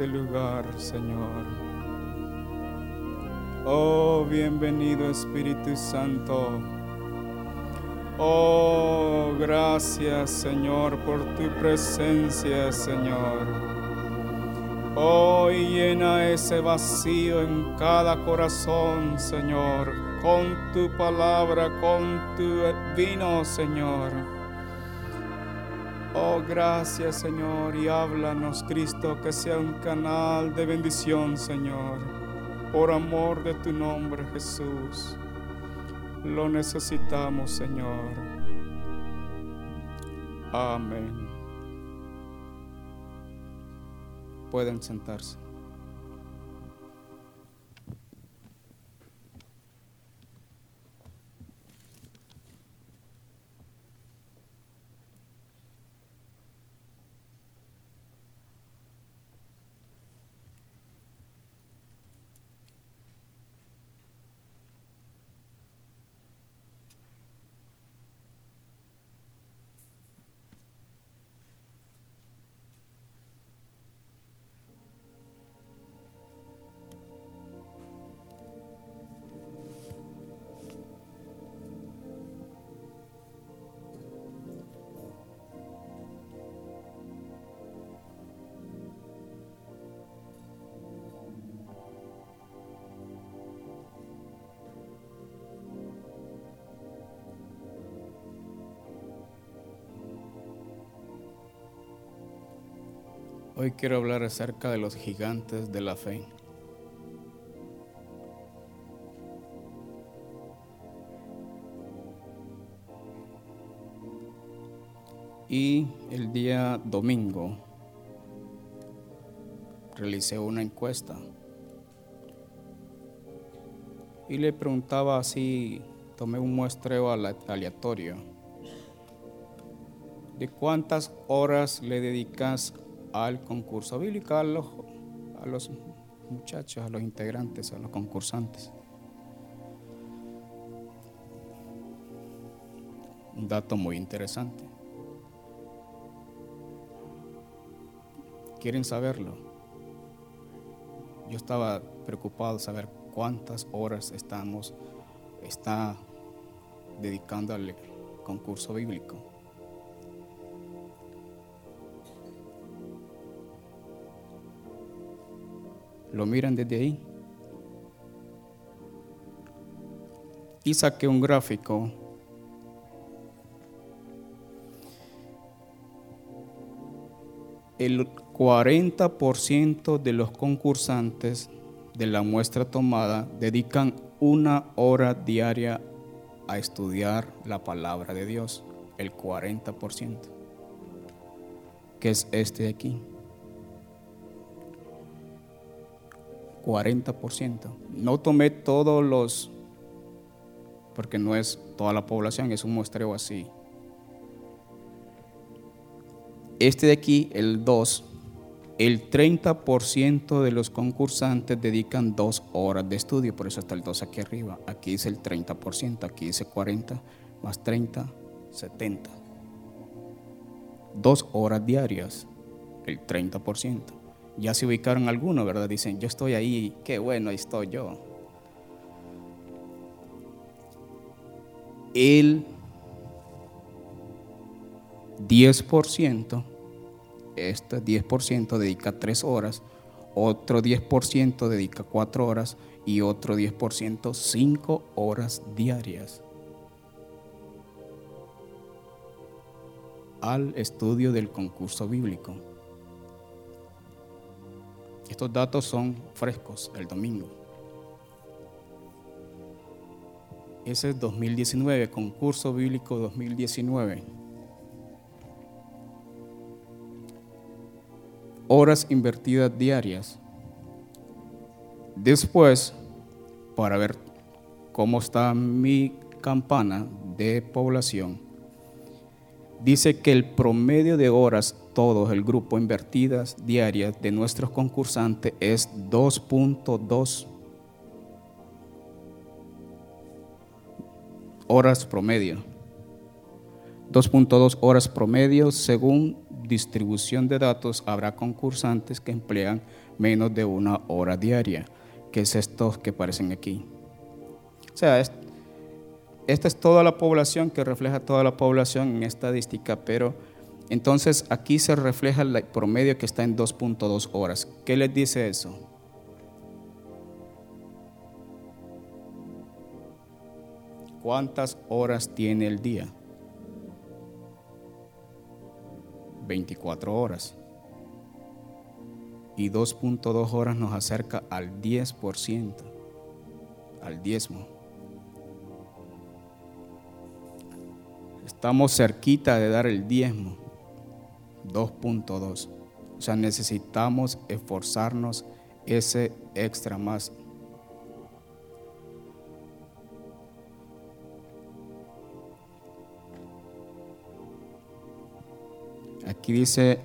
este lugar, Señor. Oh, bienvenido Espíritu Santo. Oh, gracias, Señor, por tu presencia, Señor. Oh, llena ese vacío en cada corazón, Señor, con tu palabra, con tu vino, Señor. Gracias Señor y háblanos Cristo que sea un canal de bendición Señor, por amor de tu nombre Jesús. Lo necesitamos Señor. Amén. Pueden sentarse. Hoy quiero hablar acerca de los gigantes de la fe. Y el día domingo realicé una encuesta y le preguntaba así, tomé un muestreo aleatorio, de cuántas horas le dedicas al concurso bíblico, a los, a los muchachos, a los integrantes, a los concursantes. Un dato muy interesante. ¿Quieren saberlo? Yo estaba preocupado de saber cuántas horas estamos está dedicando al concurso bíblico. Lo miran desde ahí. Y saqué un gráfico el 40% de los concursantes de la muestra tomada dedican una hora diaria a estudiar la palabra de Dios, el 40%, que es este de aquí. 40%. No tomé todos los, porque no es toda la población, es un muestreo así. Este de aquí, el 2, el 30% de los concursantes dedican dos horas de estudio, por eso está el 2 aquí arriba. Aquí dice el 30%, aquí dice 40, más 30, 70. Dos horas diarias, el 30%. Ya se ubicaron algunos, ¿verdad? Dicen, yo estoy ahí, qué bueno, ahí estoy yo. El 10%, este 10% dedica 3 horas, otro 10% dedica 4 horas y otro 10% 5 horas diarias al estudio del concurso bíblico. Estos datos son frescos, el domingo. Ese es 2019, concurso bíblico 2019. Horas invertidas diarias. Después, para ver cómo está mi campana de población, dice que el promedio de horas, todos el grupo invertidas diarias de nuestros concursantes es 2.2 horas promedio. 2.2 horas promedio según distribución de datos. Habrá concursantes que emplean menos de una hora diaria, que es estos que aparecen aquí. O sea, esta es toda la población que refleja toda la población en estadística, pero entonces aquí se refleja el promedio que está en 2.2 horas. ¿Qué les dice eso? ¿Cuántas horas tiene el día? 24 horas. Y 2.2 horas nos acerca al 10%, al diezmo. Estamos cerquita de dar el diezmo. 2.2. O sea, necesitamos esforzarnos ese extra más. Aquí dice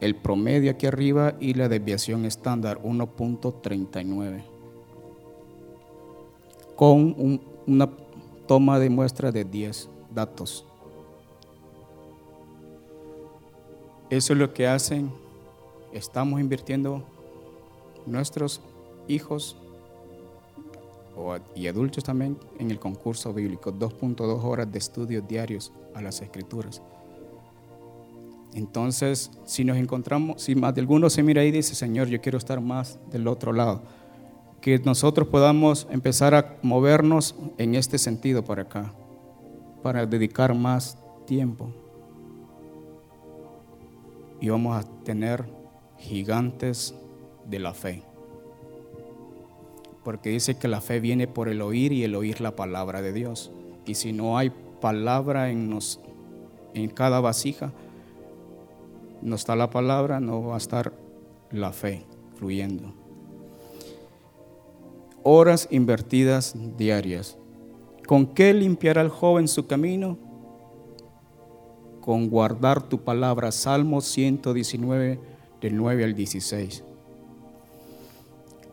el promedio aquí arriba y la desviación estándar 1.39. Con una toma de muestra de 10 datos. Eso es lo que hacen. Estamos invirtiendo nuestros hijos y adultos también en el concurso bíblico. 2.2 horas de estudios diarios a las escrituras. Entonces, si nos encontramos, si más de alguno se mira ahí y dice, Señor, yo quiero estar más del otro lado, que nosotros podamos empezar a movernos en este sentido para acá, para dedicar más tiempo y vamos a tener gigantes de la fe. Porque dice que la fe viene por el oír y el oír la palabra de Dios. Y si no hay palabra en, nos, en cada vasija, no está la palabra, no va a estar la fe fluyendo. Horas invertidas diarias. ¿Con qué limpiará el joven su camino? Con guardar tu palabra. Salmo 119, del 9 al 16.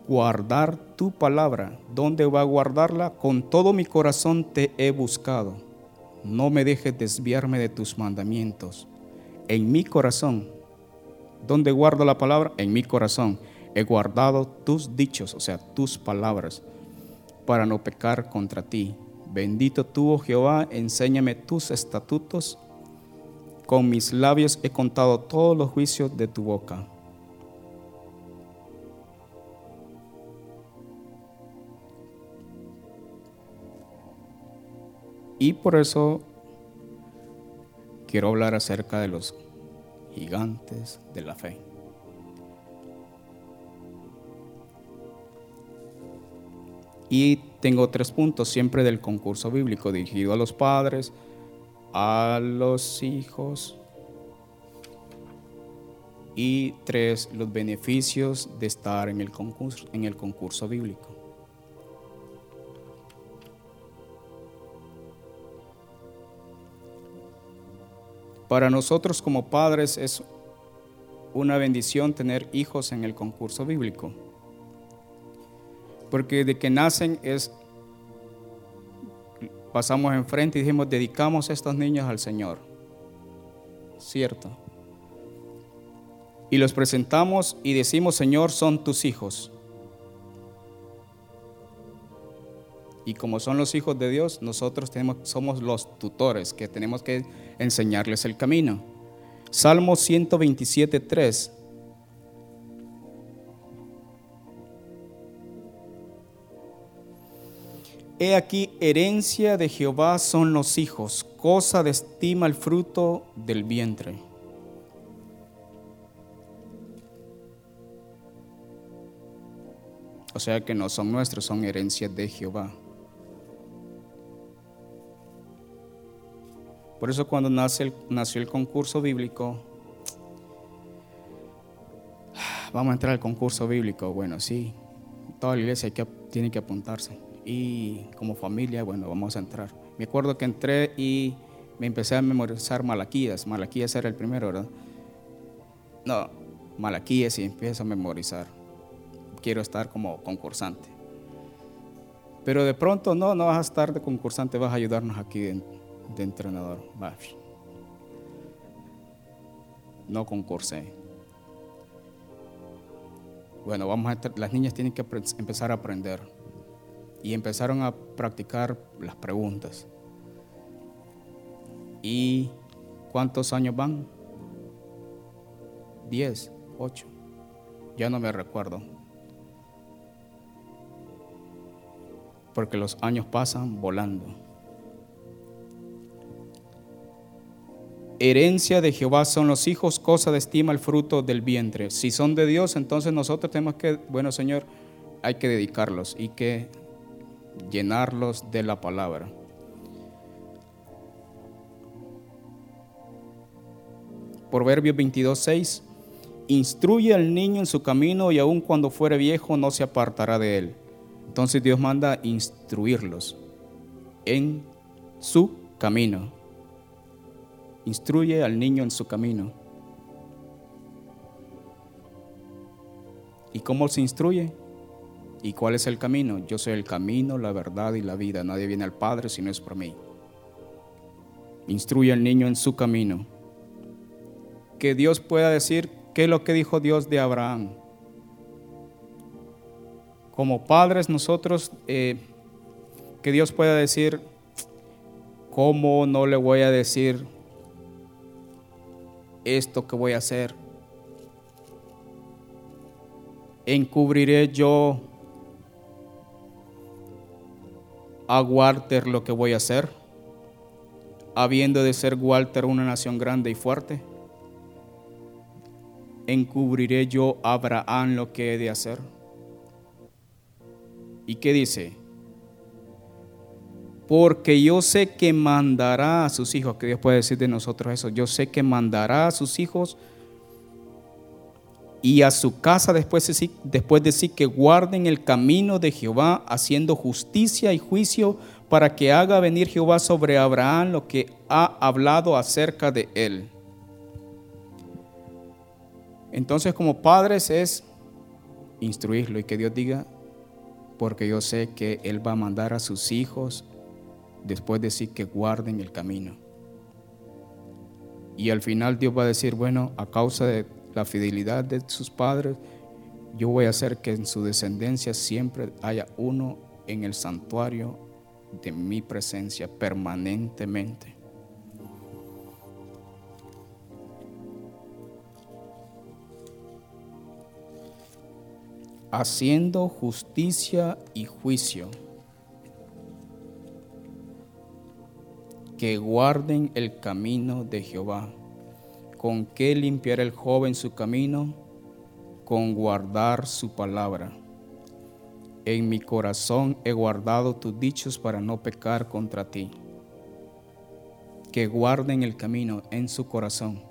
Guardar tu palabra. ¿Dónde va a guardarla? Con todo mi corazón te he buscado. No me dejes desviarme de tus mandamientos. En mi corazón. ¿Dónde guardo la palabra? En mi corazón. He guardado tus dichos, o sea, tus palabras, para no pecar contra ti. Bendito tú, oh Jehová, enséñame tus estatutos con mis labios he contado todos los juicios de tu boca. Y por eso quiero hablar acerca de los gigantes de la fe. Y tengo tres puntos siempre del concurso bíblico dirigido a los padres, a los hijos. Y tres, los beneficios de estar en el concurso, en el concurso bíblico. Para nosotros como padres es una bendición tener hijos en el concurso bíblico. Porque de que nacen es pasamos enfrente y dijimos, dedicamos a estos niños al Señor. Cierto. Y los presentamos y decimos, Señor, son tus hijos. Y como son los hijos de Dios, nosotros tenemos, somos los tutores que tenemos que enseñarles el camino. Salmo 127, 3 He aquí, herencia de Jehová son los hijos, cosa de estima el fruto del vientre. O sea que no son nuestros, son herencias de Jehová. Por eso cuando nace nació el concurso bíblico, vamos a entrar al concurso bíblico. Bueno, sí, toda la iglesia tiene que apuntarse y como familia, bueno, vamos a entrar. Me acuerdo que entré y me empecé a memorizar Malaquías. Malaquías era el primero, ¿verdad? No, Malaquías y empiezo a memorizar. Quiero estar como concursante. Pero de pronto, no, no vas a estar de concursante, vas a ayudarnos aquí de, entrenador. no concursé. Bueno, vamos a las niñas tienen que empezar a aprender. Y empezaron a practicar las preguntas. ¿Y cuántos años van? Diez, ocho. Ya no me recuerdo. Porque los años pasan volando. herencia de Jehová son los hijos, cosa de estima el fruto del vientre. Si son de Dios, entonces nosotros tenemos que, bueno Señor, hay que dedicarlos y que llenarlos de la palabra. Proverbios 22, 6. Instruye al niño en su camino y aun cuando fuere viejo no se apartará de él. Entonces Dios manda instruirlos en su camino. Instruye al niño en su camino. ¿Y cómo se instruye? ¿Y cuál es el camino? Yo soy el camino, la verdad y la vida. Nadie viene al Padre si no es por mí. Instruye al niño en su camino. Que Dios pueda decir qué es lo que dijo Dios de Abraham. Como padres nosotros, eh, que Dios pueda decir, ¿cómo no le voy a decir esto que voy a hacer. Encubriré yo a Walter lo que voy a hacer, habiendo de ser Walter una nación grande y fuerte. Encubriré yo a Abraham lo que he de hacer. ¿Y qué dice? porque yo sé que mandará a sus hijos, que Dios puede decir de nosotros eso, yo sé que mandará a sus hijos y a su casa después de, sí, después de sí que guarden el camino de Jehová, haciendo justicia y juicio para que haga venir Jehová sobre Abraham lo que ha hablado acerca de él. Entonces como padres es instruirlo y que Dios diga, porque yo sé que Él va a mandar a sus hijos después decir que guarden el camino. Y al final Dios va a decir, bueno, a causa de la fidelidad de sus padres, yo voy a hacer que en su descendencia siempre haya uno en el santuario de mi presencia permanentemente. Haciendo justicia y juicio que guarden el camino de Jehová. ¿Con qué limpiará el joven su camino? Con guardar su palabra. En mi corazón he guardado tus dichos para no pecar contra ti. Que guarden el camino en su corazón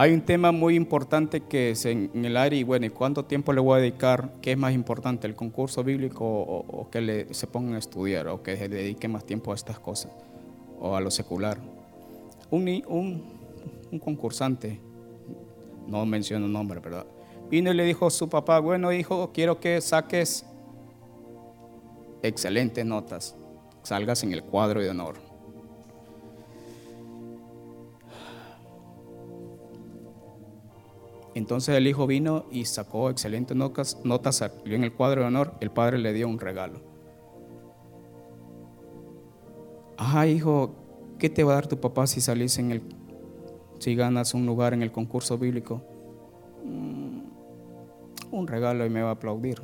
Hay un tema muy importante que es en, el área y bueno, ¿y cuánto tiempo le voy a dedicar? ¿Qué es más importante, el concurso bíblico o, que le, se pongan a estudiar o que se dedique más tiempo a estas cosas o a lo secular? Un, un, concursante, no menciono nombre, ¿verdad? Vino y le dijo a su papá, bueno hijo, quiero que saques excelentes notas, salgas en el cuadro de honor. Entonces el hijo vino y sacó excelentes notas, notas en el cuadro de honor, el padre le dio un regalo. Ah, hijo, ¿qué te va a dar tu papá si salís en el, si ganas un lugar en el concurso bíblico? Mm, un regalo y me va a aplaudir.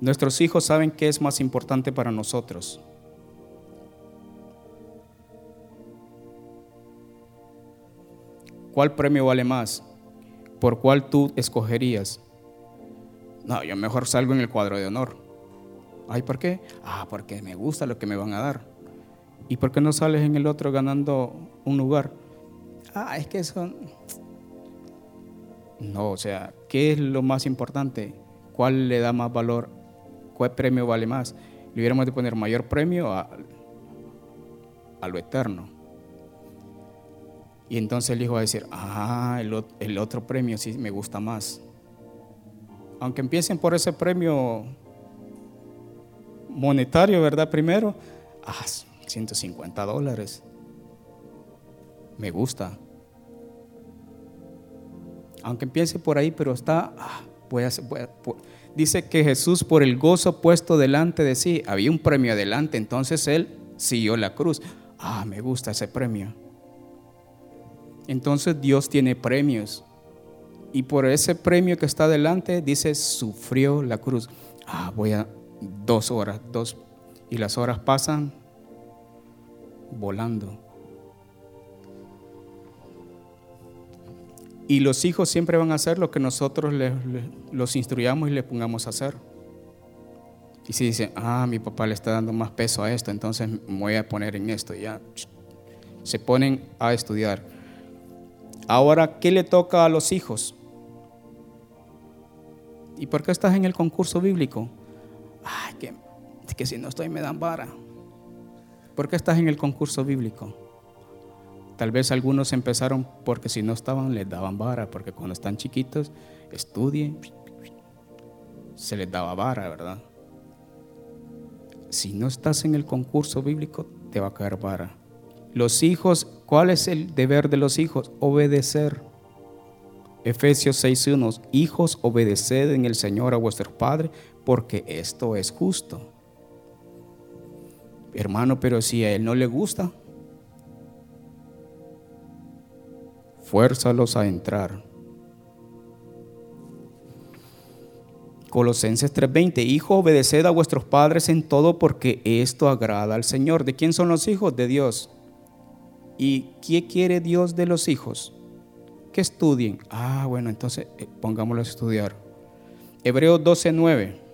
Nuestros hijos saben qué es más importante para nosotros. ¿Cuál premio vale más? ¿Por cuál tú escogerías? No, yo mejor salgo en el cuadro de honor. Ay, ¿por qué? Ah, porque me gusta lo que me van a dar. ¿Y por qué no sales en el otro ganando un lugar? Ah, es que eso... No, o sea, ¿qué es lo más importante? ¿Cuál le da más valor? ¿Cuál premio vale más? Le hubiéramos de poner mayor premio a, a lo eterno. Y entonces el hijo va a decir, ah, el, otro premio sí me gusta más. Aunque empiecen por ese premio monetario, ¿verdad? Primero, ah, 150 dólares. Me gusta. Aunque empiece por ahí, pero está, ah, voy a, dice que Jesús por el gozo puesto delante de sí, había un premio adelante, entonces él siguió la cruz. Ah, me gusta ese premio. Entonces Dios tiene premios. Y por ese premio que está delante, dice, sufrió la cruz. Ah, voy a dos horas, dos. Y las horas pasan volando. Y los hijos siempre van a hacer lo que nosotros los instruyamos y les pongamos a hacer. Y si dicen, ah, mi papá le está dando más peso a esto, entonces me voy a poner en esto, ya se ponen a estudiar. Ahora, ¿qué le toca a los hijos? ¿Y por qué estás en el concurso bíblico? Ay, que, que si no estoy me dan vara. ¿Por qué estás en el concurso bíblico? Tal vez algunos empezaron porque si no estaban les daban vara, porque cuando están chiquitos estudien, se les daba vara, ¿verdad? Si no estás en el concurso bíblico, te va a caer vara. Los hijos, ¿cuál es el deber de los hijos? Obedecer. Efesios 6.1, hijos, obedeced en el Señor a vuestro Padre, porque esto es justo. Hermano, pero si a él no le gusta, fuérzalos a entrar. Colosenses 3:20, Hijo, obedeced a vuestros padres en todo porque esto agrada al Señor. ¿De quién son los hijos? De Dios. ¿Y qué quiere Dios de los hijos? Que estudien. Ah, bueno, entonces eh, pongámoslo a estudiar. Hebreos 12:9.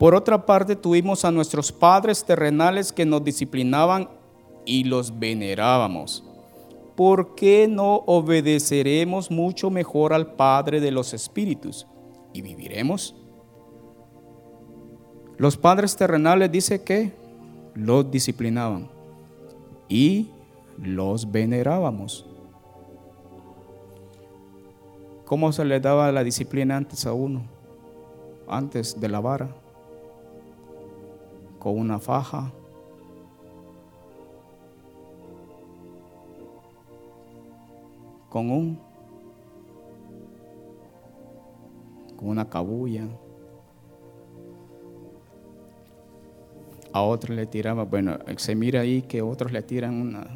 Por otra parte, tuvimos a nuestros padres terrenales que nos disciplinaban y los venerábamos. ¿Por qué no obedeceremos mucho mejor al Padre de los Espíritus y viviremos? Los padres terrenales dice que los disciplinaban y los venerábamos. ¿Cómo se le daba la disciplina antes a uno? Antes de la vara con una faja. Con un con una cabulla. A otros le tiraba, bueno, se mira ahí que otros le tiran una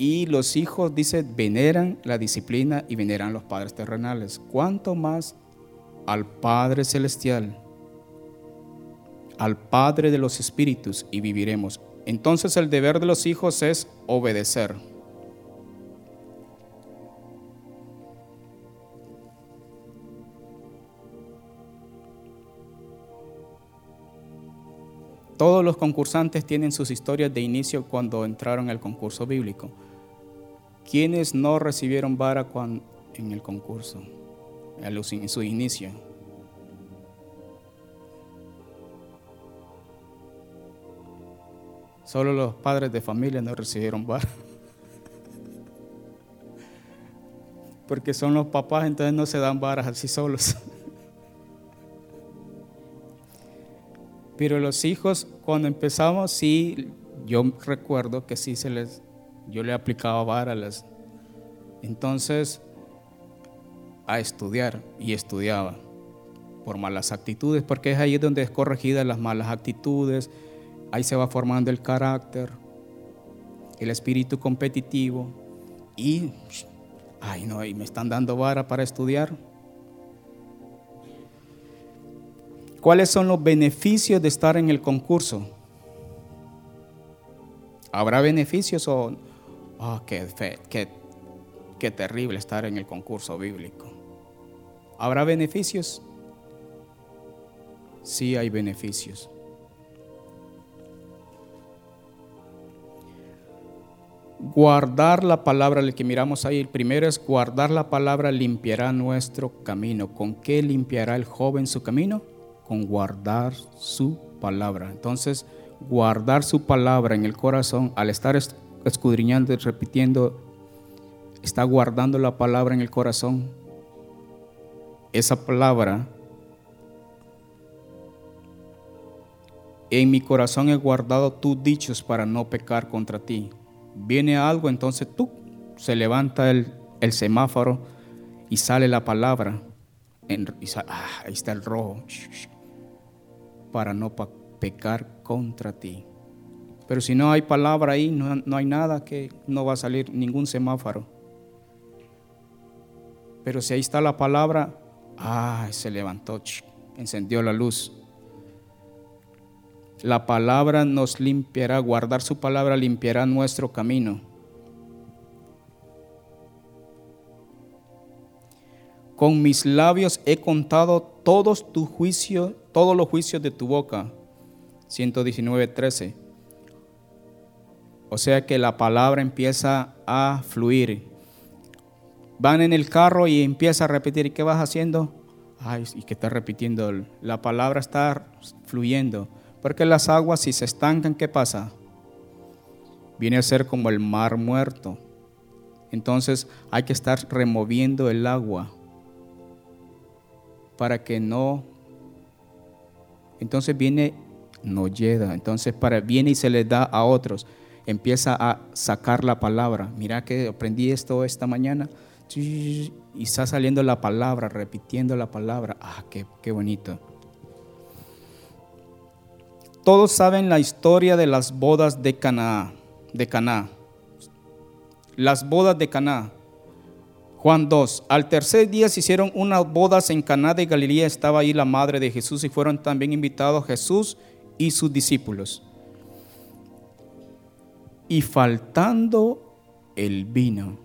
Y los hijos, dice, veneran la disciplina y veneran los padres terrenales. ¿Cuánto más al Padre Celestial, al Padre de los Espíritus y viviremos? Entonces el deber de los hijos es obedecer. Todos los concursantes tienen sus historias de inicio cuando entraron al concurso bíblico. ¿Quiénes no recibieron vara en el concurso, en su inicio? Solo los padres de familia no recibieron vara. Porque son los papás, entonces no se dan varas así solos. Pero los hijos, cuando empezamos, sí, yo recuerdo que sí se les yo le aplicaba varas. Entonces, a estudiar y estudiaba por malas actitudes, porque es ahí donde es corregida las malas actitudes, ahí se va formando el carácter, el espíritu competitivo y, ay no, y me están dando vara para estudiar. ¿Cuáles son los beneficios de estar en el concurso? ¿Habrá beneficios o Oh, qué, qué, qué terrible estar en el concurso bíblico. ¿Habrá beneficios? Sí hay beneficios. Guardar la palabra, el que miramos ahí, el primero es guardar la palabra limpiará nuestro camino. ¿Con qué limpiará el joven su camino? con guardar su palabra. Entonces, guardar su palabra en el corazón, al estar escudriñando y repitiendo, está guardando la palabra en el corazón. Esa palabra en mi corazón he guardado tus dichos para no pecar contra ti. Viene algo, entonces tú se levanta el, semáforo y sale la palabra. Ah, ahí está el rojo. Para no pecar contra ti. Pero si no hay palabra ahí, no, no hay nada que no va a salir ningún semáforo. Pero si ahí está la palabra, ah, se levantó, encendió la luz. La palabra nos limpiará, guardar su palabra limpiará nuestro camino. Con mis labios he contado todos tus juicios, todos los juicios de tu boca. 119.13. O sea que la palabra empieza a fluir. Van en el carro y empieza a repetir. ¿Y qué vas haciendo? Ay, y que está repitiendo. La palabra está fluyendo. Porque las aguas si se estancan, ¿qué pasa? Viene a ser como el mar muerto. Entonces hay que estar removiendo el agua para que no... Entonces viene, no llega. Entonces para, viene y se le da a otros. Empieza a sacar la palabra. Mira que aprendí esto esta mañana. Y está saliendo la palabra, repitiendo la palabra. Ah, qué, qué bonito. Todos saben la historia de las bodas de Caná, de Caná. Las bodas de Caná. Juan 2. Al tercer día se hicieron unas bodas en Caná de Galilea. Estaba ahí la madre de Jesús y fueron también invitados Jesús y sus discípulos. Y faltando el vino.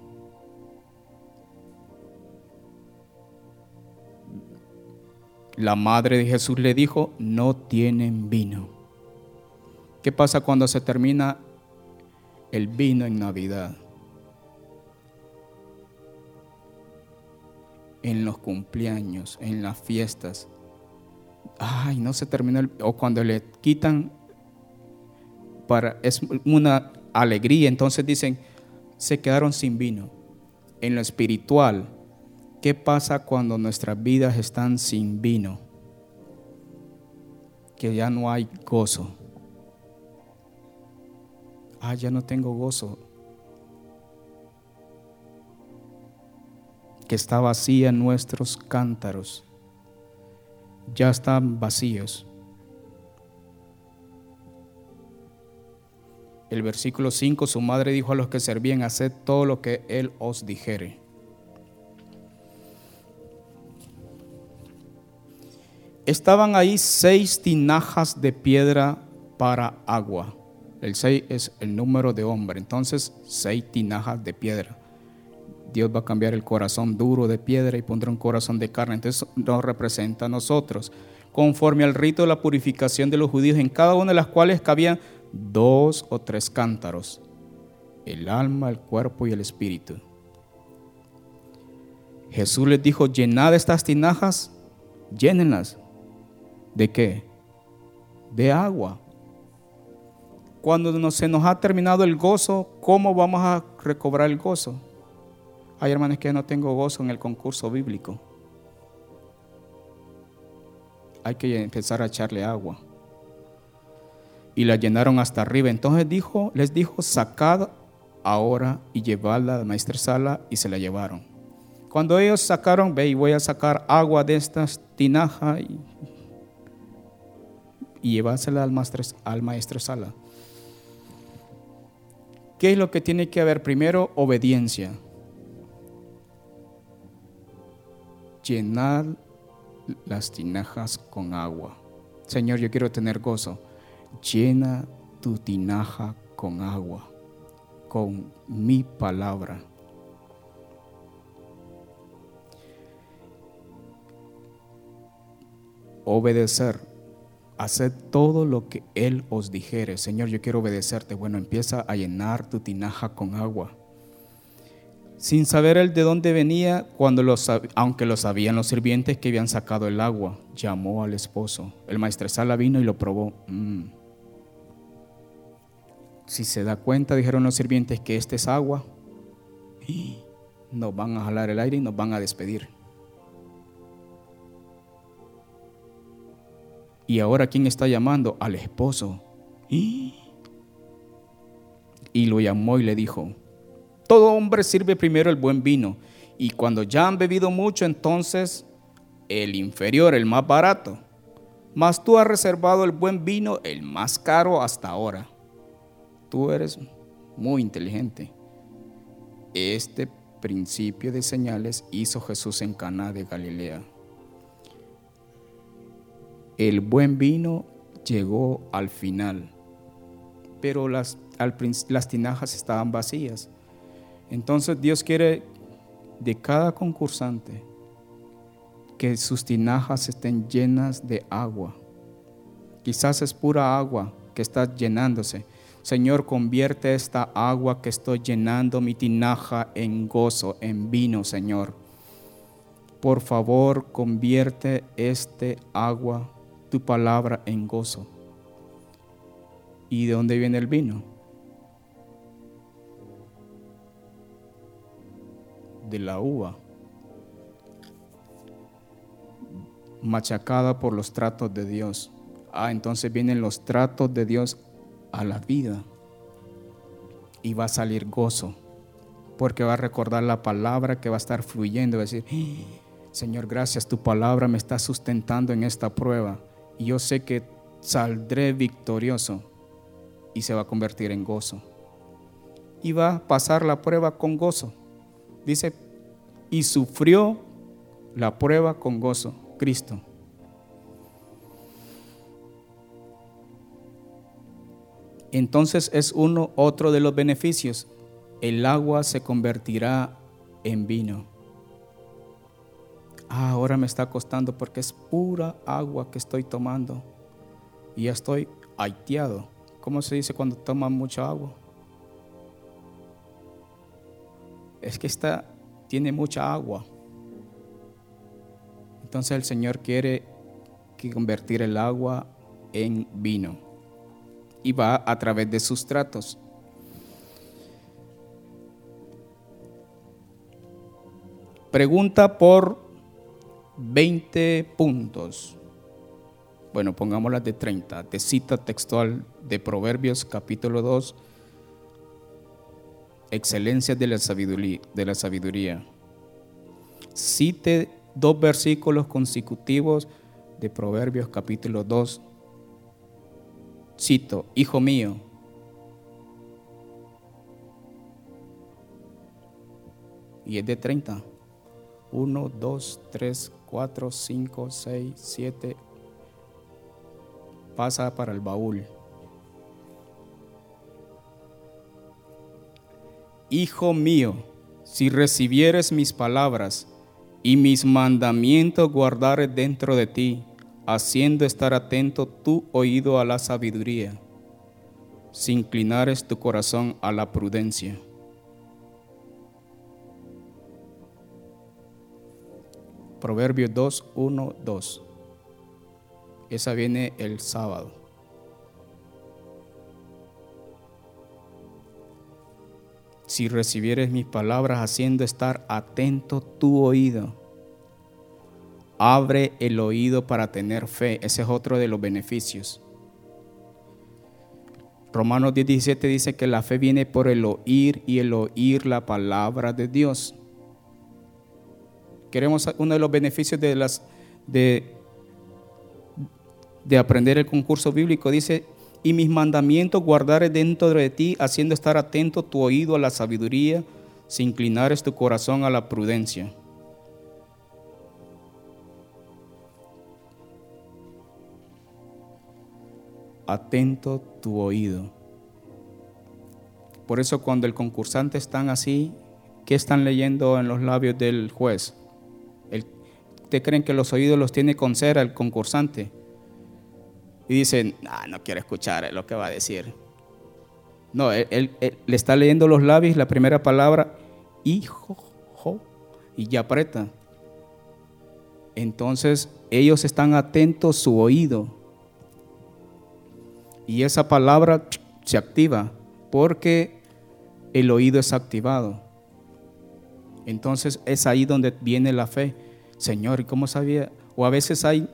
La madre de Jesús le dijo, no tienen vino. ¿Qué pasa cuando se termina el vino en Navidad? En los cumpleaños, en las fiestas. Ay, no se terminó el, o cuando le quitan para es una alegría, entonces dicen, se quedaron sin vino. En lo espiritual, ¿qué pasa cuando nuestras vidas están sin vino? Que ya no hay gozo ah, ya no tengo gozo. Que está vacía nuestros cántaros, ya están vacíos. El versículo 5, su madre dijo a los que servían, haced todo lo que él os dijere. Estaban ahí seis tinajas de piedra para agua el 6 es el número de hombre. Entonces, seis tinajas de piedra. Dios va a cambiar el corazón duro de piedra y pondrá un corazón de carne. Entonces nos representa a nosotros, conforme al rito de la purificación de los judíos, en cada una de las cuales cabían dos o tres cántaros, el alma, el cuerpo y el espíritu. Jesús les dijo, llenad estas tinajas, llénenlas. ¿De qué? De agua. Cuando se nos ha terminado el gozo, ¿cómo vamos a recobrar el gozo? Hay hermanos que no tengo gozo en el concurso bíblico. Hay que empezar a echarle agua. Y la llenaron hasta arriba. Entonces dijo, les dijo, sacad ahora y llevadla a la maestra sala y se la llevaron. Cuando ellos sacaron, ve y voy a sacar agua de estas tinajas y, y llevársela al maestro, al maestro sala. ¿Qué es lo que tiene que haber? Primero, obediencia. Llenar las tinajas con agua. Señor, yo quiero tener gozo. Llena tu tinaja con agua, con mi palabra. Obedecer haced todo lo que Él os dijere. Señor, yo quiero obedecerte. Bueno, empieza a llenar tu tinaja con agua. sin saber él de dónde venía, cuando aunque lo sabían los sirvientes que habían sacado el agua, llamó al esposo. El maestresala vino y lo probó. Mm. Si se da cuenta, dijeron los sirvientes que este es agua, nos van a jalar el aire y nos van a despedir. Y ahora, ¿quién está llamando? Al esposo. Y lo llamó y le dijo, todo hombre sirve primero el buen vino, y cuando ya han bebido mucho, entonces el inferior, el más barato. Mas tú has reservado el buen vino, el más caro hasta ahora. Tú eres muy inteligente. Este principio de señales hizo Jesús en Caná de Galilea. El buen vino llegó al final, pero las, tinajas estaban vacías. Entonces Dios quiere de cada concursante que sus tinajas estén llenas de agua. Quizás es pura agua que está llenándose. Señor, convierte esta agua que estoy llenando mi tinaja en gozo, en vino, Señor. Por favor, convierte este agua, tu palabra, en gozo. ¿Y de dónde viene el vino? de la uva, machacada por los tratos de Dios. Ah, entonces vienen los tratos de Dios a la vida y va a salir gozo, porque va a recordar la palabra que va a estar fluyendo, va a decir, ¡Ah! Señor, gracias, tu palabra me está sustentando en esta prueba y yo sé que saldré victorioso y se va a convertir en gozo. Y va a pasar la prueba con gozo. Dice, y sufrió la prueba con gozo, Cristo. Entonces es uno otro de los beneficios. El agua se convertirá en vino. Ah, ahora me está costando porque es pura agua que estoy tomando. Y ya estoy haiteado. ¿Cómo se dice cuando toman mucha agua? Es que está tiene mucha agua. Entonces el Señor quiere convertir el agua en vino y va a través de sus tratos. Pregunta por 20 puntos. Bueno, pongámoslas de 30, de cita textual de Proverbios capítulo 2, excelencias de la sabiduría. De la sabiduría. Cite dos versículos consecutivos de Proverbios capítulo 2. Cito, Hijo mío, y es de 30. 1, 2, 3, 4, 5, 6, 7. Pasa para el baúl. Hijo mío, si recibieres mis palabras y mis mandamientos guardares dentro de ti, haciendo estar atento tu oído a la sabiduría, si inclinares tu corazón a la prudencia. Proverbios 2, 1, 2. Esa viene el sábado. si recibieres mis palabras haciendo estar atento tu oído. Abre el oído para tener fe. Ese es otro de los beneficios. Romanos 10, 17 dice que la fe viene por el oír y el oír la palabra de Dios. Queremos uno de los beneficios de las de, de aprender el concurso bíblico dice y mis mandamientos guardaré dentro de ti, haciendo estar atento tu oído a la sabiduría, si inclinares tu corazón a la prudencia. Atento tu oído. Por eso cuando el concursante están así, ¿qué están leyendo en los labios del juez? ¿Te creen que los oídos los tiene con cera el concursante? y dicen, no quiero escuchar lo que va a decir. No, él, le está leyendo los labios, la primera palabra, hijo, y ya aprieta. Entonces ellos están atentos su oído. Y esa palabra se activa porque el oído es activado. Entonces es ahí donde viene la fe. Señor, ¿y cómo sabía? O a veces hay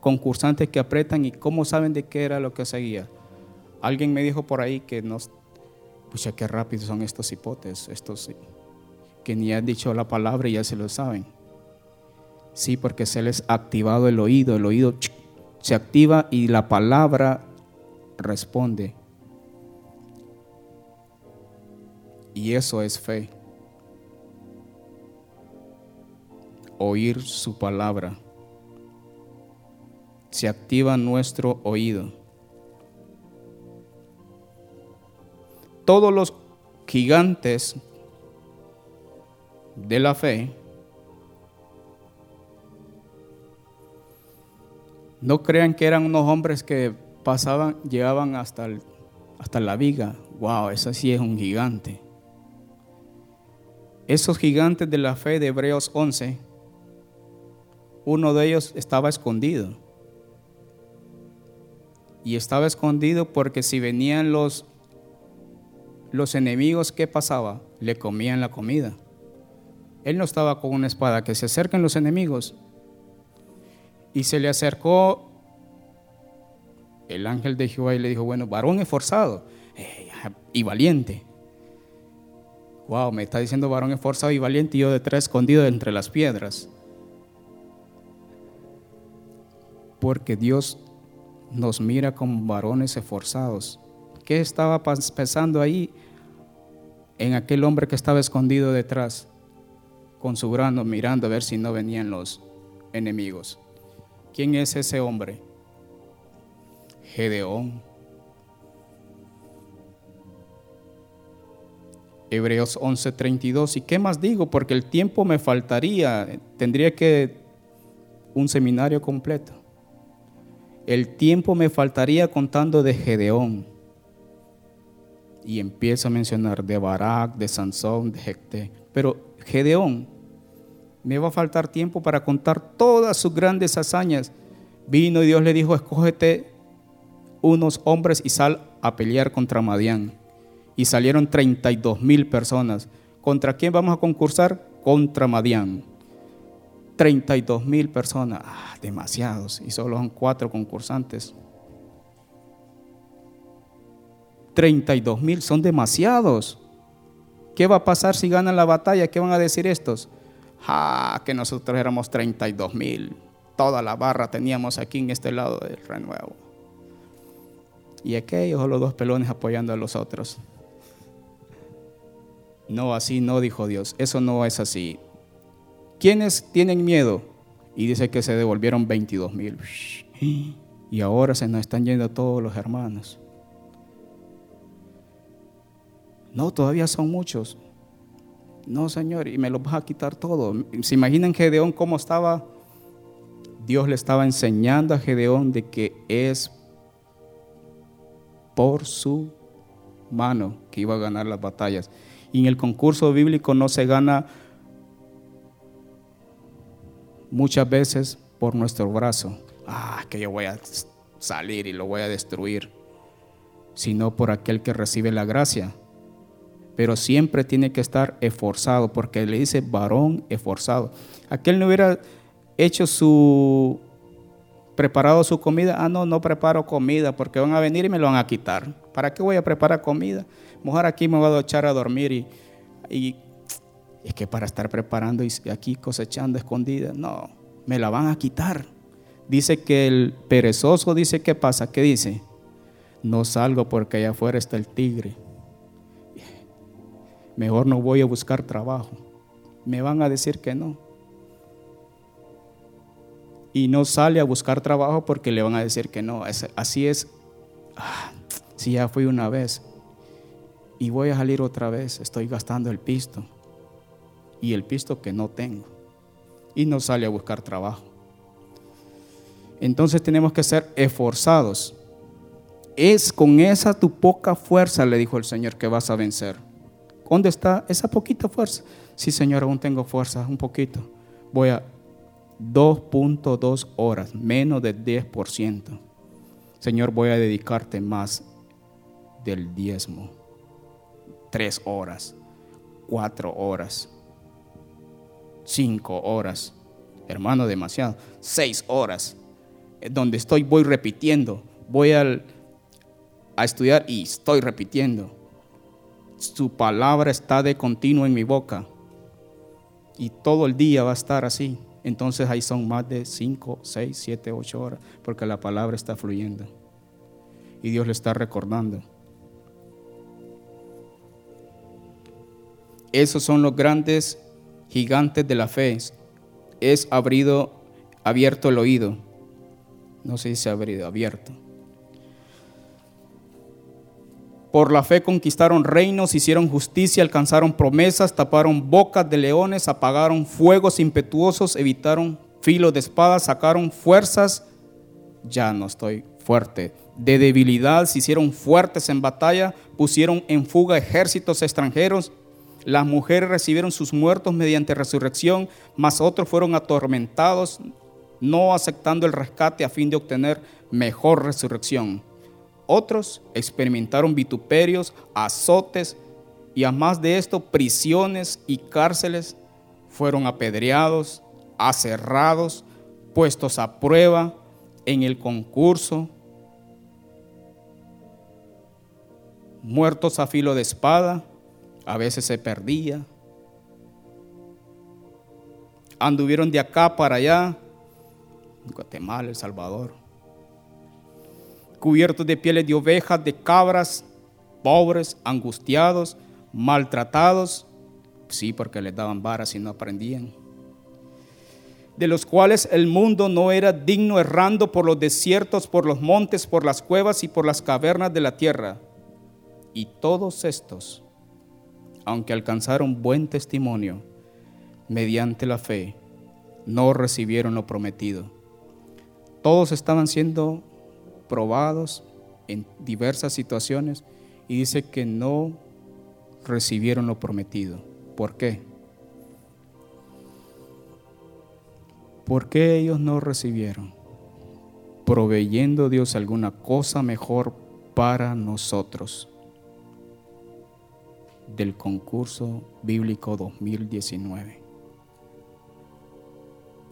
concursantes que apretan y cómo saben de qué era lo que seguía. Alguien me dijo por ahí que no, pucha, qué rápido son estos hipotes, estos que ni han dicho la palabra y ya se lo saben. Sí, porque se les ha activado el oído, el oído se activa y la palabra responde. Y eso es fe. Oír su palabra. Se activa nuestro oído. Todos los gigantes de la fe no crean que eran unos hombres que pasaban, llegaban hasta, hasta la viga. Wow, eso sí es un gigante. Esos gigantes de la fe de Hebreos 11, uno de ellos estaba escondido. Y estaba escondido porque si venían los, los enemigos, ¿qué pasaba? Le comían la comida. Él no estaba con una espada, que se acerquen los enemigos. Y se le acercó el ángel de Jehová y le dijo, bueno, varón esforzado eh, y valiente. Wow, me está diciendo varón esforzado y valiente y yo detrás escondido entre las piedras. Porque Dios nos mira como varones esforzados. ¿Qué estaba pensando ahí en aquel hombre que estaba escondido detrás? con su grano mirando a ver si no venían los enemigos. ¿Quién es ese hombre? Gedeón. Hebreos 11:32. ¿Y qué más digo? Porque el tiempo me faltaría. Tendría que un seminario completo. El tiempo me faltaría contando de Gedeón. Y empieza a mencionar de Barak, de Sansón, de Jecte. Pero Gedeón me va a faltar tiempo para contar todas sus grandes hazañas. Vino y Dios le dijo, escógete unos hombres y sal a pelear contra Madián. Y salieron 32 mil personas. ¿Contra quién vamos a concursar? Contra Madián. 32 mil personas. Ah, demasiados. Y solo son cuatro concursantes. 32 mil son demasiados. ¿Qué va a pasar si ganan la batalla? ¿Qué van a decir estos? Ah, que nosotros éramos 32 mil. Toda la barra teníamos aquí en este lado del renuevo. Y aquellos los dos pelones apoyando a los otros. No, así no dijo Dios. Eso no es así. ¿Quiénes tienen miedo? Y dice que se devolvieron 22 mil. Y ahora se nos están yendo todos los hermanos. No, todavía son muchos. No, Señor, y me lo vas a quitar todo. ¿Se imaginan Gedeón cómo estaba? Dios le estaba enseñando a Gedeón de que es por su mano que iba a ganar las batallas. Y en el concurso bíblico no se gana muchas veces por nuestro brazo. Ah, que yo voy a salir y lo voy a destruir. Sino por aquel que recibe la gracia pero siempre tiene que estar esforzado, porque le dice varón esforzado. Aquel no hubiera hecho su, preparado su comida, ah, no, no preparo comida, porque van a venir y me lo van a quitar. ¿Para qué voy a preparar comida? Mejor aquí me voy a echar a dormir y es que para estar preparando y aquí cosechando escondida, no, me la van a quitar. Dice que el perezoso dice, ¿qué pasa? ¿Qué dice? No salgo porque allá afuera está el tigre mejor no voy a buscar trabajo. Me van a decir que no. Y no sale a buscar trabajo porque le van a decir que no. Así es. Ah, si ya fui una vez y voy a salir otra vez, estoy gastando el pisto. Y el pisto que no tengo. Y no sale a buscar trabajo. Entonces tenemos que ser esforzados. Es con esa tu poca fuerza, le dijo el Señor, que vas a vencer ¿Dónde está esa poquita fuerza? Sí, Señor, aún tengo fuerza, un poquito. Voy a 2.2 horas, menos del 10%. Señor, voy a dedicarte más del diezmo. Tres horas, cuatro horas, cinco horas. Hermano, demasiado. Seis horas. Donde estoy, voy repitiendo. Voy a estudiar y estoy repitiendo. Su palabra está de continuo en mi boca. Y todo el día va a estar así. Entonces ahí son más de 5, 6, 7, 8 horas, porque la palabra está fluyendo. Y Dios le está recordando. Esos son los grandes gigantes de la fe. Es abrido, abierto el oído. No sé si se ha abrido, abierto. Por la fe conquistaron reinos, hicieron justicia, alcanzaron promesas, taparon bocas de leones, apagaron fuegos impetuosos, evitaron filo de espadas, sacaron fuerzas. Ya no estoy fuerte. De debilidad se hicieron fuertes en batalla, pusieron en fuga ejércitos extranjeros. Las mujeres recibieron sus muertos mediante resurrección, mas otros fueron atormentados, no aceptando el rescate a fin de obtener mejor resurrección. Otros experimentaron vituperios, azotes y además de esto prisiones y cárceles. Fueron apedreados, aserrados, puestos a prueba en el concurso, muertos a filo de espada, a veces se perdía. Anduvieron de acá para allá, Guatemala, El Salvador cubiertos de pieles de ovejas, de cabras, pobres, angustiados, maltratados, sí, porque les daban varas y no aprendían, de los cuales el mundo no era digno errando por los desiertos, por los montes, por las cuevas y por las cavernas de la tierra. Y todos estos, aunque alcanzaron buen testimonio mediante la fe, no recibieron lo prometido. Todos estaban siendo probados en diversas situaciones y dice que no recibieron lo prometido. ¿Por qué? ¿Por qué ellos no recibieron? Proveyendo Dios alguna cosa mejor para nosotros del concurso bíblico 2019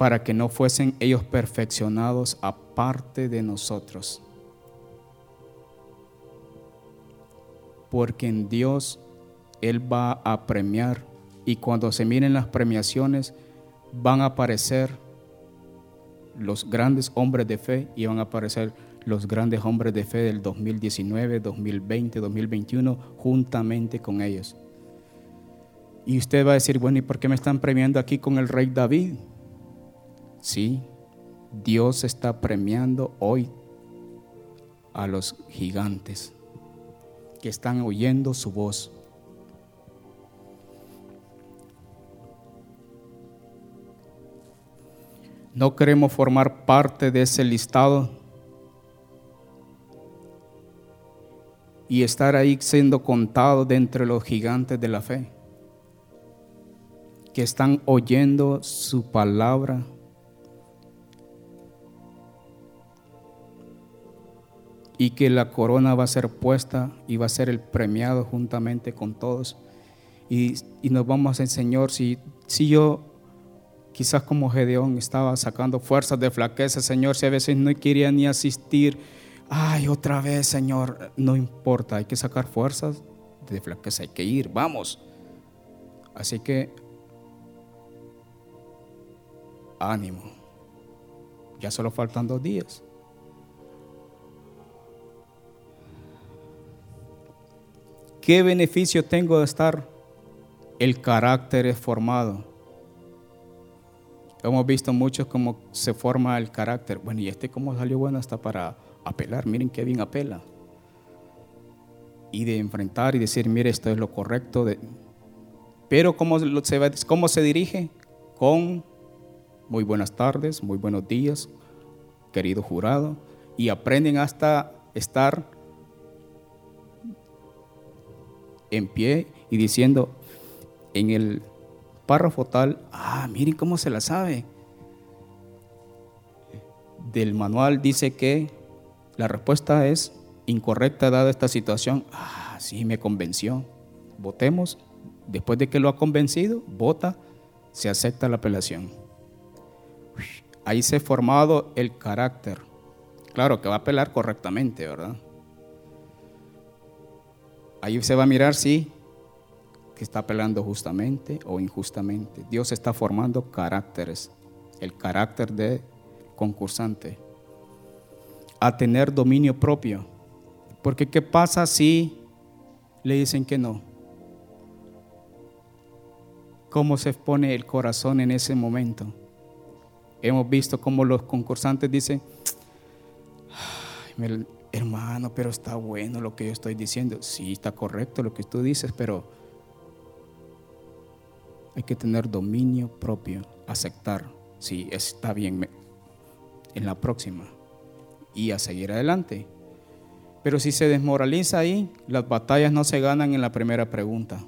para que no fuesen ellos perfeccionados aparte de nosotros. Porque en Dios Él va a premiar y cuando se miren las premiaciones van a aparecer los grandes hombres de fe y van a aparecer los grandes hombres de fe del 2019, 2020, 2021 juntamente con ellos. Y usted va a decir, bueno, ¿y por qué me están premiando aquí con el rey David? Sí, Dios está premiando hoy a los gigantes que están oyendo su voz. No queremos formar parte de ese listado y estar ahí siendo contado de entre los gigantes de la fe, que están oyendo su palabra y que la corona va a ser puesta y va a ser el premiado juntamente con todos. Y, nos vamos a Señor, si, si yo quizás como Gedeón estaba sacando fuerzas de flaqueza, Señor, si a veces no quería ni asistir, ay, otra vez, Señor, no importa, hay que sacar fuerzas de flaqueza, hay que ir, vamos. Así que, ánimo, ya solo faltan dos días. ¿Qué beneficio tengo de estar? El carácter es formado. Hemos visto muchos cómo se forma el carácter. Bueno, y este cómo salió bueno hasta para apelar. Miren qué bien apela. Y de enfrentar y decir, mire, esto es lo correcto. Pero ¿cómo se, ¿cómo se dirige? Con muy buenas tardes, muy buenos días, querido jurado. Y aprenden hasta estar en pie y diciendo en el párrafo tal, ah, miren cómo se la sabe. Del manual dice que la respuesta es incorrecta dada esta situación. Ah, sí, me convenció. Votemos. Después de que lo ha convencido, vota, se acepta la apelación. Ahí se ha formado el carácter. Claro que va a apelar correctamente, ¿verdad? Ahí se va a mirar si está apelando justamente o injustamente. Dios está formando caracteres, el carácter de concursante, a tener dominio propio. Porque ¿qué pasa si le dicen que no? ¿Cómo se pone el corazón en ese momento? Hemos visto cómo los concursantes dicen, hermano, pero está bueno lo que yo estoy diciendo. Sí, está correcto lo que tú dices, pero hay que tener dominio propio, aceptar, sí, está bien en la próxima y a seguir adelante. Pero si se desmoraliza ahí, las batallas no se ganan en la primera pregunta.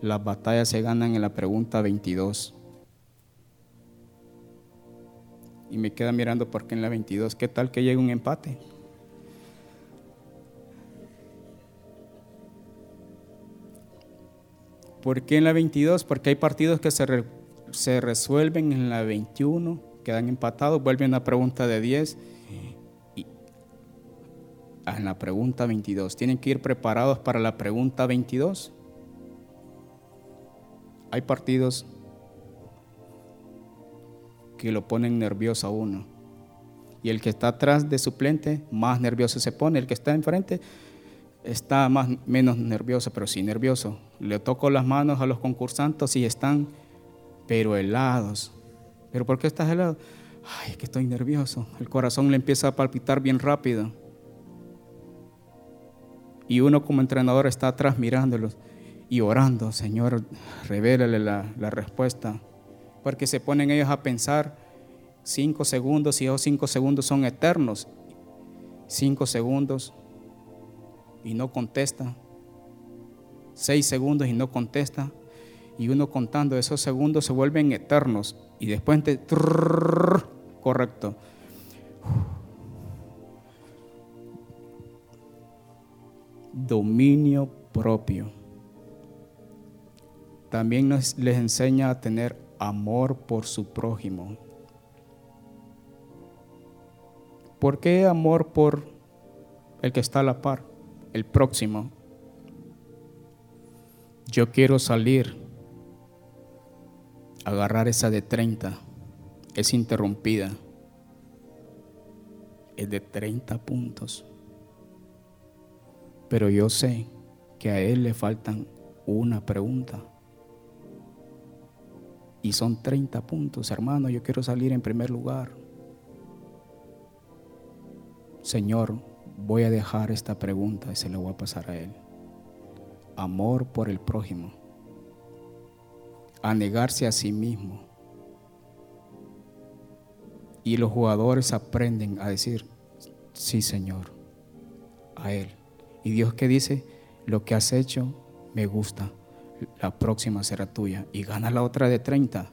Las batallas se ganan en la pregunta 22. Y me queda mirando porque en la 22, ¿qué tal que llegue un empate? ¿Por qué en la 22? Porque hay partidos que se, se resuelven en la 21, quedan empatados, vuelven a pregunta de 10 y en la pregunta 22. Tienen que ir preparados para la pregunta 22. Hay partidos que lo ponen nervioso a uno. Y el que está atrás de suplente, más nervioso se pone. El que está enfrente, está más, menos nervioso, pero sí nervioso. Le toco las manos a los concursantes y están, pero helados. ¿Pero por qué estás helado? Ay, es que estoy nervioso. El corazón le empieza a palpitar bien rápido. Y uno como entrenador está atrás mirándolos y orando, Señor, revélale la, respuesta. Porque se ponen ellos a pensar cinco segundos y esos cinco segundos son eternos. Cinco segundos y no contesta. Seis segundos y no contesta. Y uno contando esos segundos se vuelven eternos. Y después, te, correcto. Dominio propio. También les enseña a tener amor por su prójimo. ¿Por qué amor por el que está a la par? el próximo. Yo quiero salir, agarrar esa de 30, es interrumpida, es de 30 puntos. Pero yo sé que a él le faltan una pregunta. Y son 30 puntos, hermano, yo quiero salir en primer lugar. Señor, voy a dejar esta pregunta y se la voy a pasar a él. Amor por el prójimo. A negarse a sí mismo. Y los jugadores aprenden a decir, sí Señor, a Él. Y Dios que dice, lo que has hecho me gusta, la próxima será tuya. Y gana la otra de 30.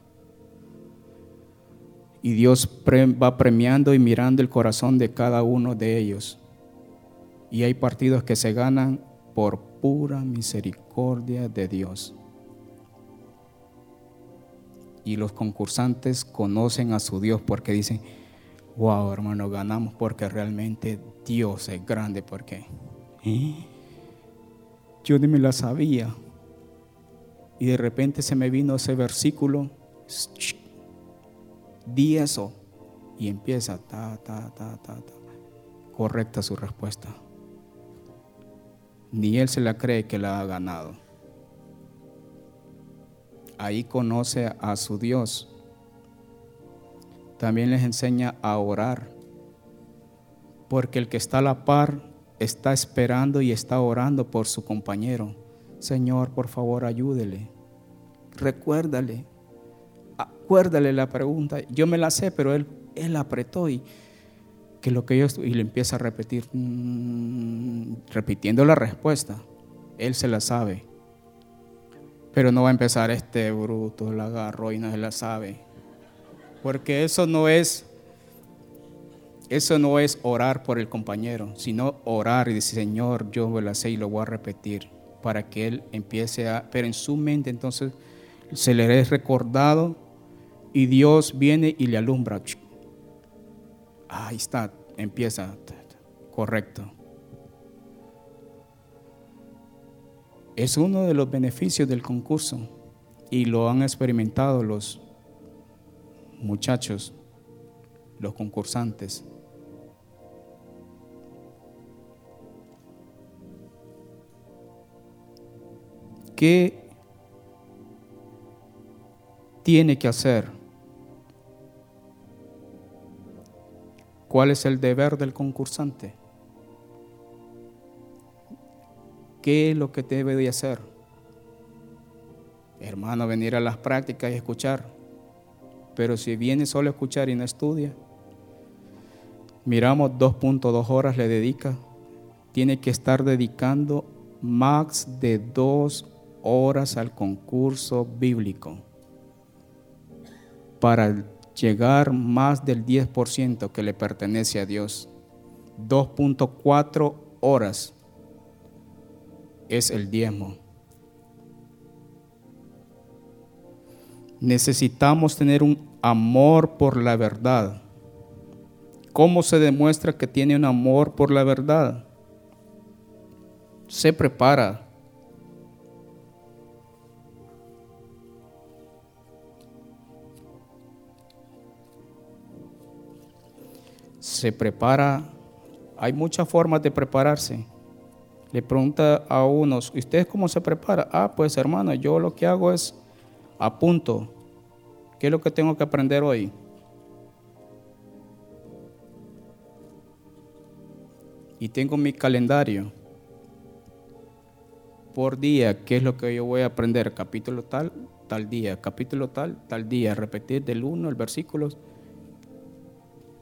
Y Dios va premiando y mirando el corazón de cada uno de ellos y hay partidos que se ganan por pura misericordia de Dios. Y los concursantes conocen a su Dios porque dicen, wow hermano, ganamos porque realmente Dios es grande. porque ¿Eh? Yo ni me la sabía. Y de repente se me vino ese versículo, di eso. Y empieza, ta, ta, ta, ta, ta. Correcta su respuesta ni él se la cree que la ha ganado. Ahí conoce a su Dios. También les enseña a orar, porque el que está a la par está esperando y está orando por su compañero. Señor, por favor, ayúdele. Recuérdale. Acuérdale la pregunta. Yo me la sé, pero él, él apretó y que lo que yo y le empieza a repetir, mm, repitiendo la respuesta, él se la sabe, Pero no va a empezar este bruto, la agarró y no se la sabe. Porque eso no es eso no es orar por el compañero, sino orar y decir, Señor, yo la sé y lo voy a repetir para que él empiece a, pero en su mente entonces se le es recordado y Dios viene y le alumbra. Ahí está, empieza, correcto. Es uno de los beneficios del concurso y lo han experimentado los muchachos, los concursantes. ¿Qué tiene que hacer? ¿Cuál es el deber del concursante? ¿Qué es lo que debe de hacer? Hermano, venir a las prácticas y escuchar. Pero si viene solo a escuchar y no estudia, miramos 2.2 horas le dedica, tiene que estar dedicando más de dos horas al concurso bíblico para llegar más del 10% que le pertenece a Dios. 2.4 horas es el diezmo. Necesitamos tener un amor por la verdad. ¿Cómo se demuestra que tiene un amor por la verdad? Se prepara se prepara, hay muchas formas de prepararse. Le pregunta a unos, ¿usted cómo se prepara? Ah, pues hermano, yo lo que hago es apunto. ¿Qué es lo que tengo que aprender hoy? Y tengo mi calendario por día, ¿qué es lo que yo voy a aprender? Capítulo tal, tal día, capítulo tal, tal día, repetir del 1 el versículo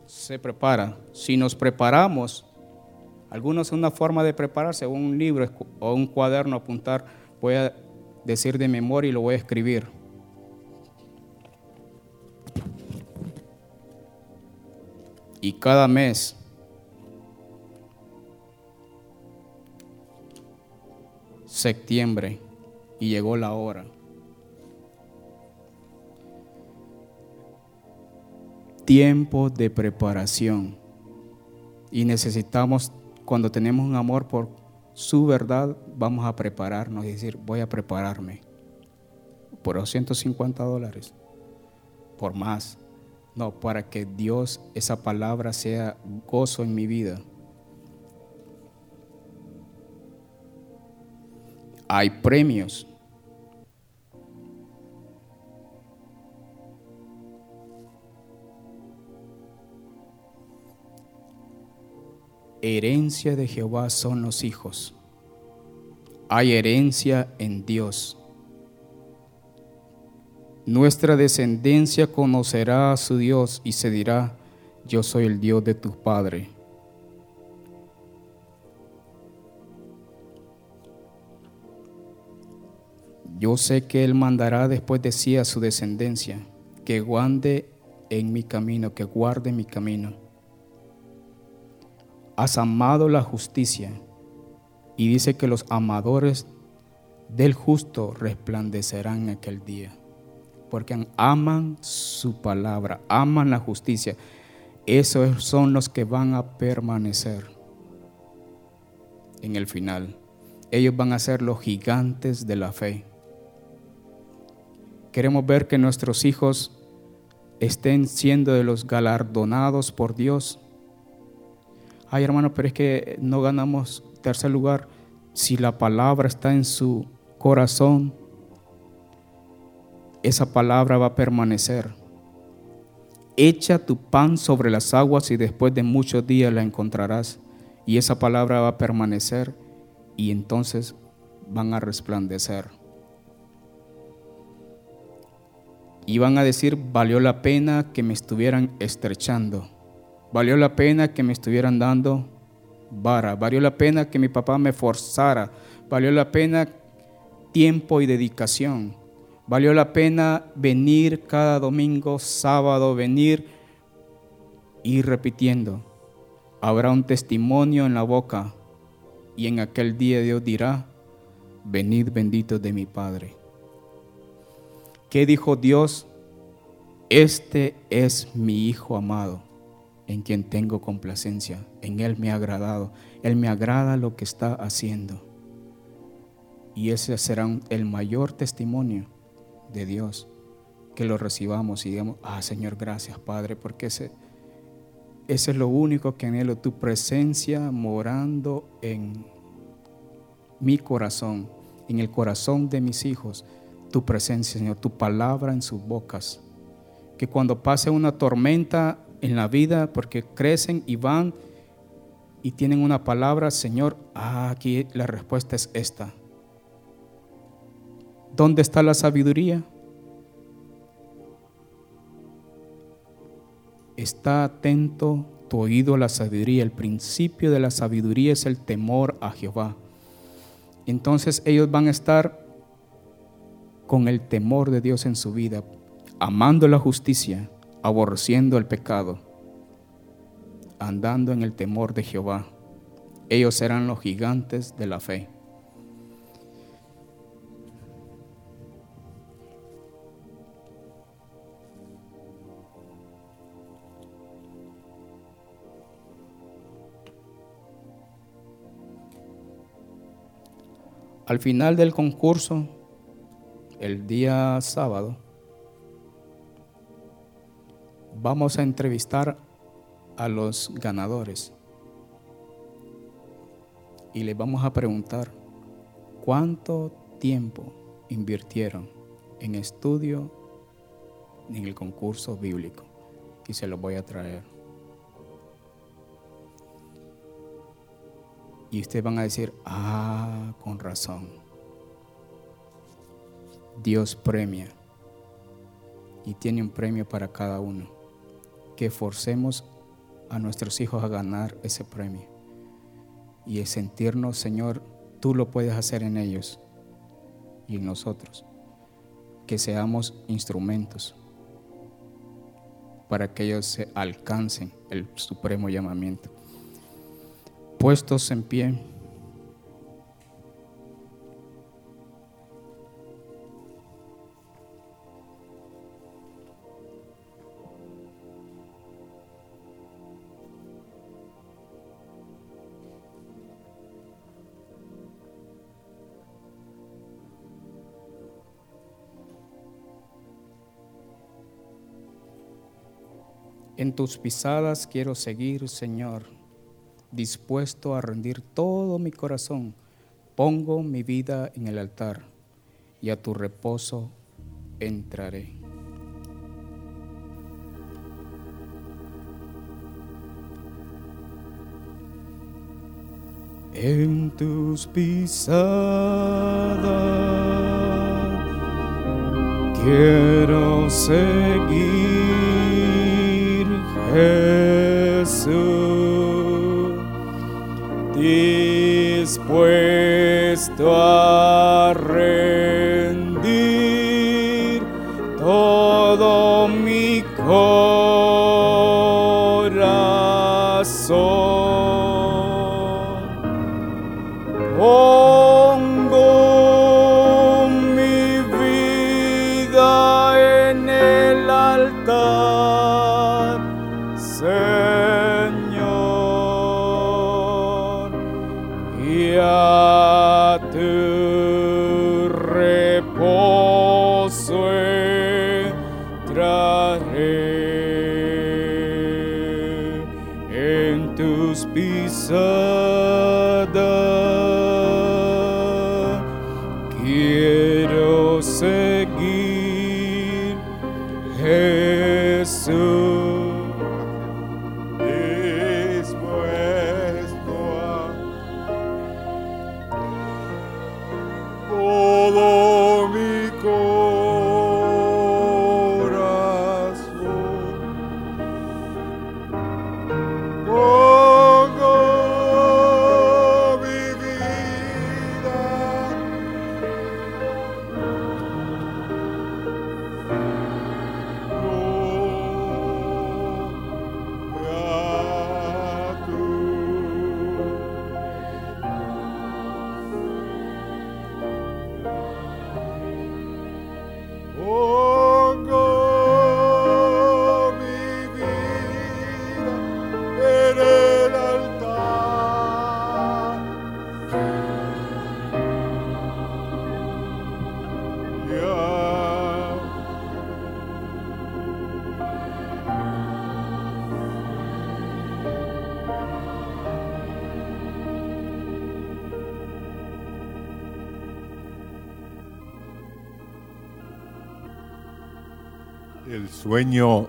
se prepara. Si nos preparamos, algunos una forma de prepararse, un libro o un cuaderno apuntar, voy a decir de memoria y lo voy a escribir. Y cada mes septiembre y llegó la hora. Tiempo de preparación. Y necesitamos, cuando tenemos un amor por su verdad, vamos a prepararnos y decir, voy a prepararme por 250 dólares, por más. No, para que Dios, esa palabra sea gozo en mi vida. Hay premios herencia de Jehová son los hijos. Hay herencia en Dios. Nuestra descendencia conocerá a su Dios y se dirá, yo soy el Dios de tu Padre. Yo sé que Él mandará después de sí a su descendencia, que guarde en mi camino, que guarde mi camino has amado la justicia. Y dice que los amadores del justo resplandecerán en aquel día. Porque aman su palabra, aman la justicia. Esos son los que van a permanecer en el final. Ellos van a ser los gigantes de la fe. Queremos ver que nuestros hijos estén siendo de los galardonados por Dios ay hermano, pero es que no ganamos tercer lugar. Si la palabra está en su corazón, esa palabra va a permanecer. Echa tu pan sobre las aguas y después de muchos días la encontrarás. Y esa palabra va a permanecer y entonces van a resplandecer. Y van a decir, valió la pena que me estuvieran estrechando Valió la pena que me estuvieran dando vara. Valió la pena que mi papá me forzara. Valió la pena tiempo y dedicación. Valió la pena venir cada domingo, sábado, venir y repitiendo. Habrá un testimonio en la boca y en aquel día Dios dirá, venid benditos de mi Padre. ¿Qué dijo Dios? Este es mi Hijo amado, en quien tengo complacencia, en Él me ha agradado, Él me agrada lo que está haciendo. Y ese será el mayor testimonio de Dios, que lo recibamos y digamos, ah Señor, gracias Padre, porque ese, es lo único que anhelo, tu presencia morando en mi corazón, en el corazón de mis hijos, tu presencia, Señor, tu palabra en sus bocas. Que cuando pase una tormenta en la vida, porque crecen y van y tienen una palabra, Señor, aquí la respuesta es esta. ¿Dónde está la sabiduría? Está atento tu oído a la sabiduría. El principio de la sabiduría es el temor a Jehová. Entonces ellos van a estar con el temor de Dios en su vida, amando la justicia, aborreciendo el pecado, andando en el temor de Jehová. Ellos serán los gigantes de la fe. Al final del concurso, el día sábado, vamos a entrevistar a los ganadores y les vamos a preguntar cuánto tiempo invirtieron en estudio en el concurso bíblico y se los voy a traer. Y ustedes van a decir, ah, con razón. Dios premia. Y tiene un premio para cada uno. Que forcemos a nuestros hijos a ganar ese premio. Y es sentirnos, Señor, tú lo puedes hacer en ellos y en nosotros. Que seamos instrumentos para que ellos se alcancen el supremo llamamiento puestos en pie. En tus pisadas quiero seguir, Señor dispuesto a rendir todo mi corazón, pongo mi vida en el altar y a tu reposo entraré. En tus pisadas quiero seguir, Jesús dispuesto a rendir todo mi corazón. Sueño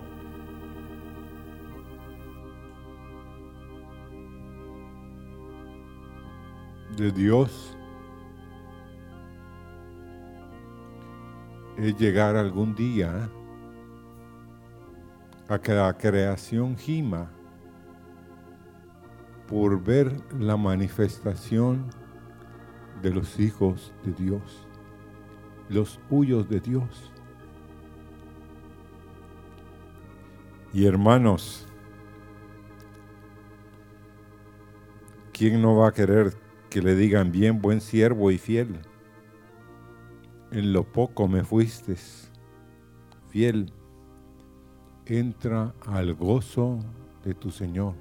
de Dios es llegar algún día a que la creación gima por ver la manifestación de los hijos de Dios, los huyos de Dios. Y hermanos, ¿quién no va a querer que le digan bien, buen siervo y fiel? En lo poco me fuiste fiel. Entra al gozo de tu Señor.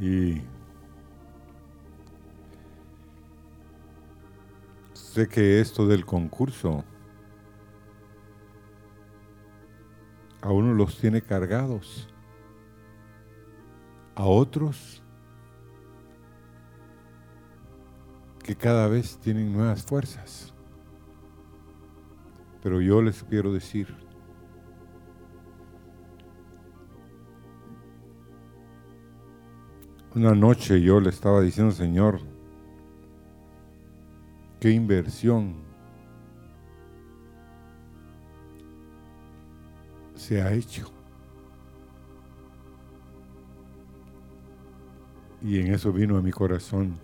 Y sé que esto del concurso a uno los tiene cargados, a otros que cada vez tienen nuevas fuerzas. Pero yo les quiero decir, una noche yo le estaba diciendo, Señor, qué inversión se ha hecho. Y en eso vino a mi corazón.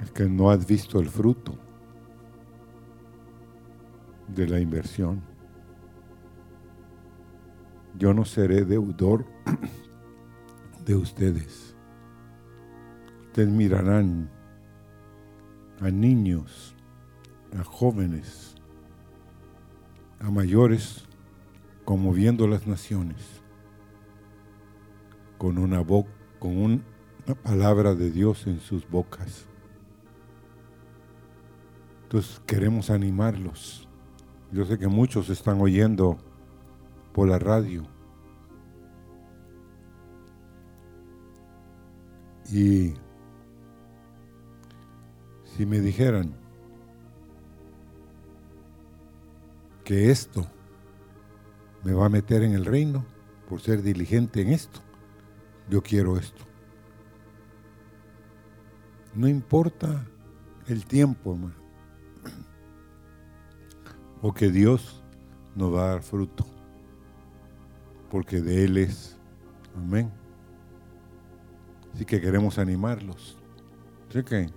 Es que no has visto el fruto de la inversión. Yo no seré deudor de ustedes. Ustedes mirarán a niños, a jóvenes, a mayores, conmoviendo las naciones con una con una palabra de Dios en sus bocas. Entonces queremos animarlos. Yo sé que muchos están oyendo por la radio. Y si me dijeran que esto me va a meter en el reino por ser diligente en esto, yo quiero esto. No importa el tiempo, hermano, que Dios nos va a dar fruto, porque de Él es. Amén. Así que queremos animarlos. Que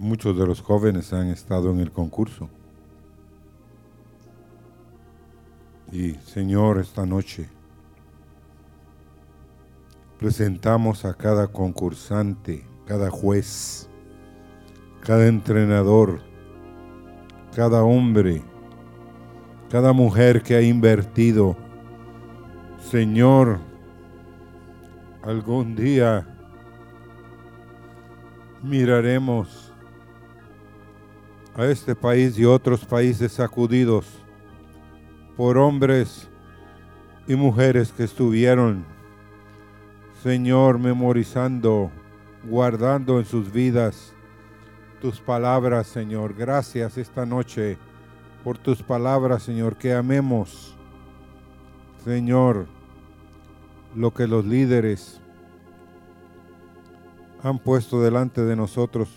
muchos de los jóvenes han estado en el concurso. Y Señor, esta noche presentamos a cada concursante, cada juez, cada entrenador, cada hombre, cada mujer que ha invertido. Señor, algún día miraremos a este país y otros países sacudidos por hombres y mujeres que estuvieron, Señor, memorizando, guardando en sus vidas tus palabras, Señor. Gracias esta noche por tus palabras, Señor, que amemos, Señor lo que los líderes han puesto delante de nosotros,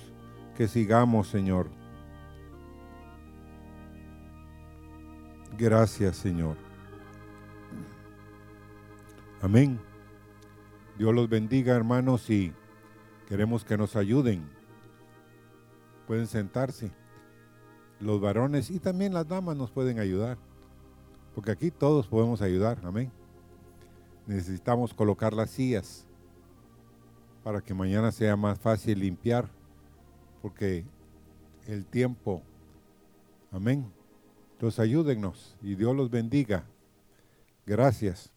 que sigamos, Señor. Gracias, Señor. Amén. Dios los bendiga, hermanos, y queremos que nos ayuden. Pueden sentarse. Los varones y también las damas nos pueden ayudar. Porque aquí todos podemos ayudar. Amén necesitamos colocar las sillas para que mañana sea más fácil limpiar, porque el tiempo, amén. Entonces ayúdennos y Dios los bendiga. Gracias.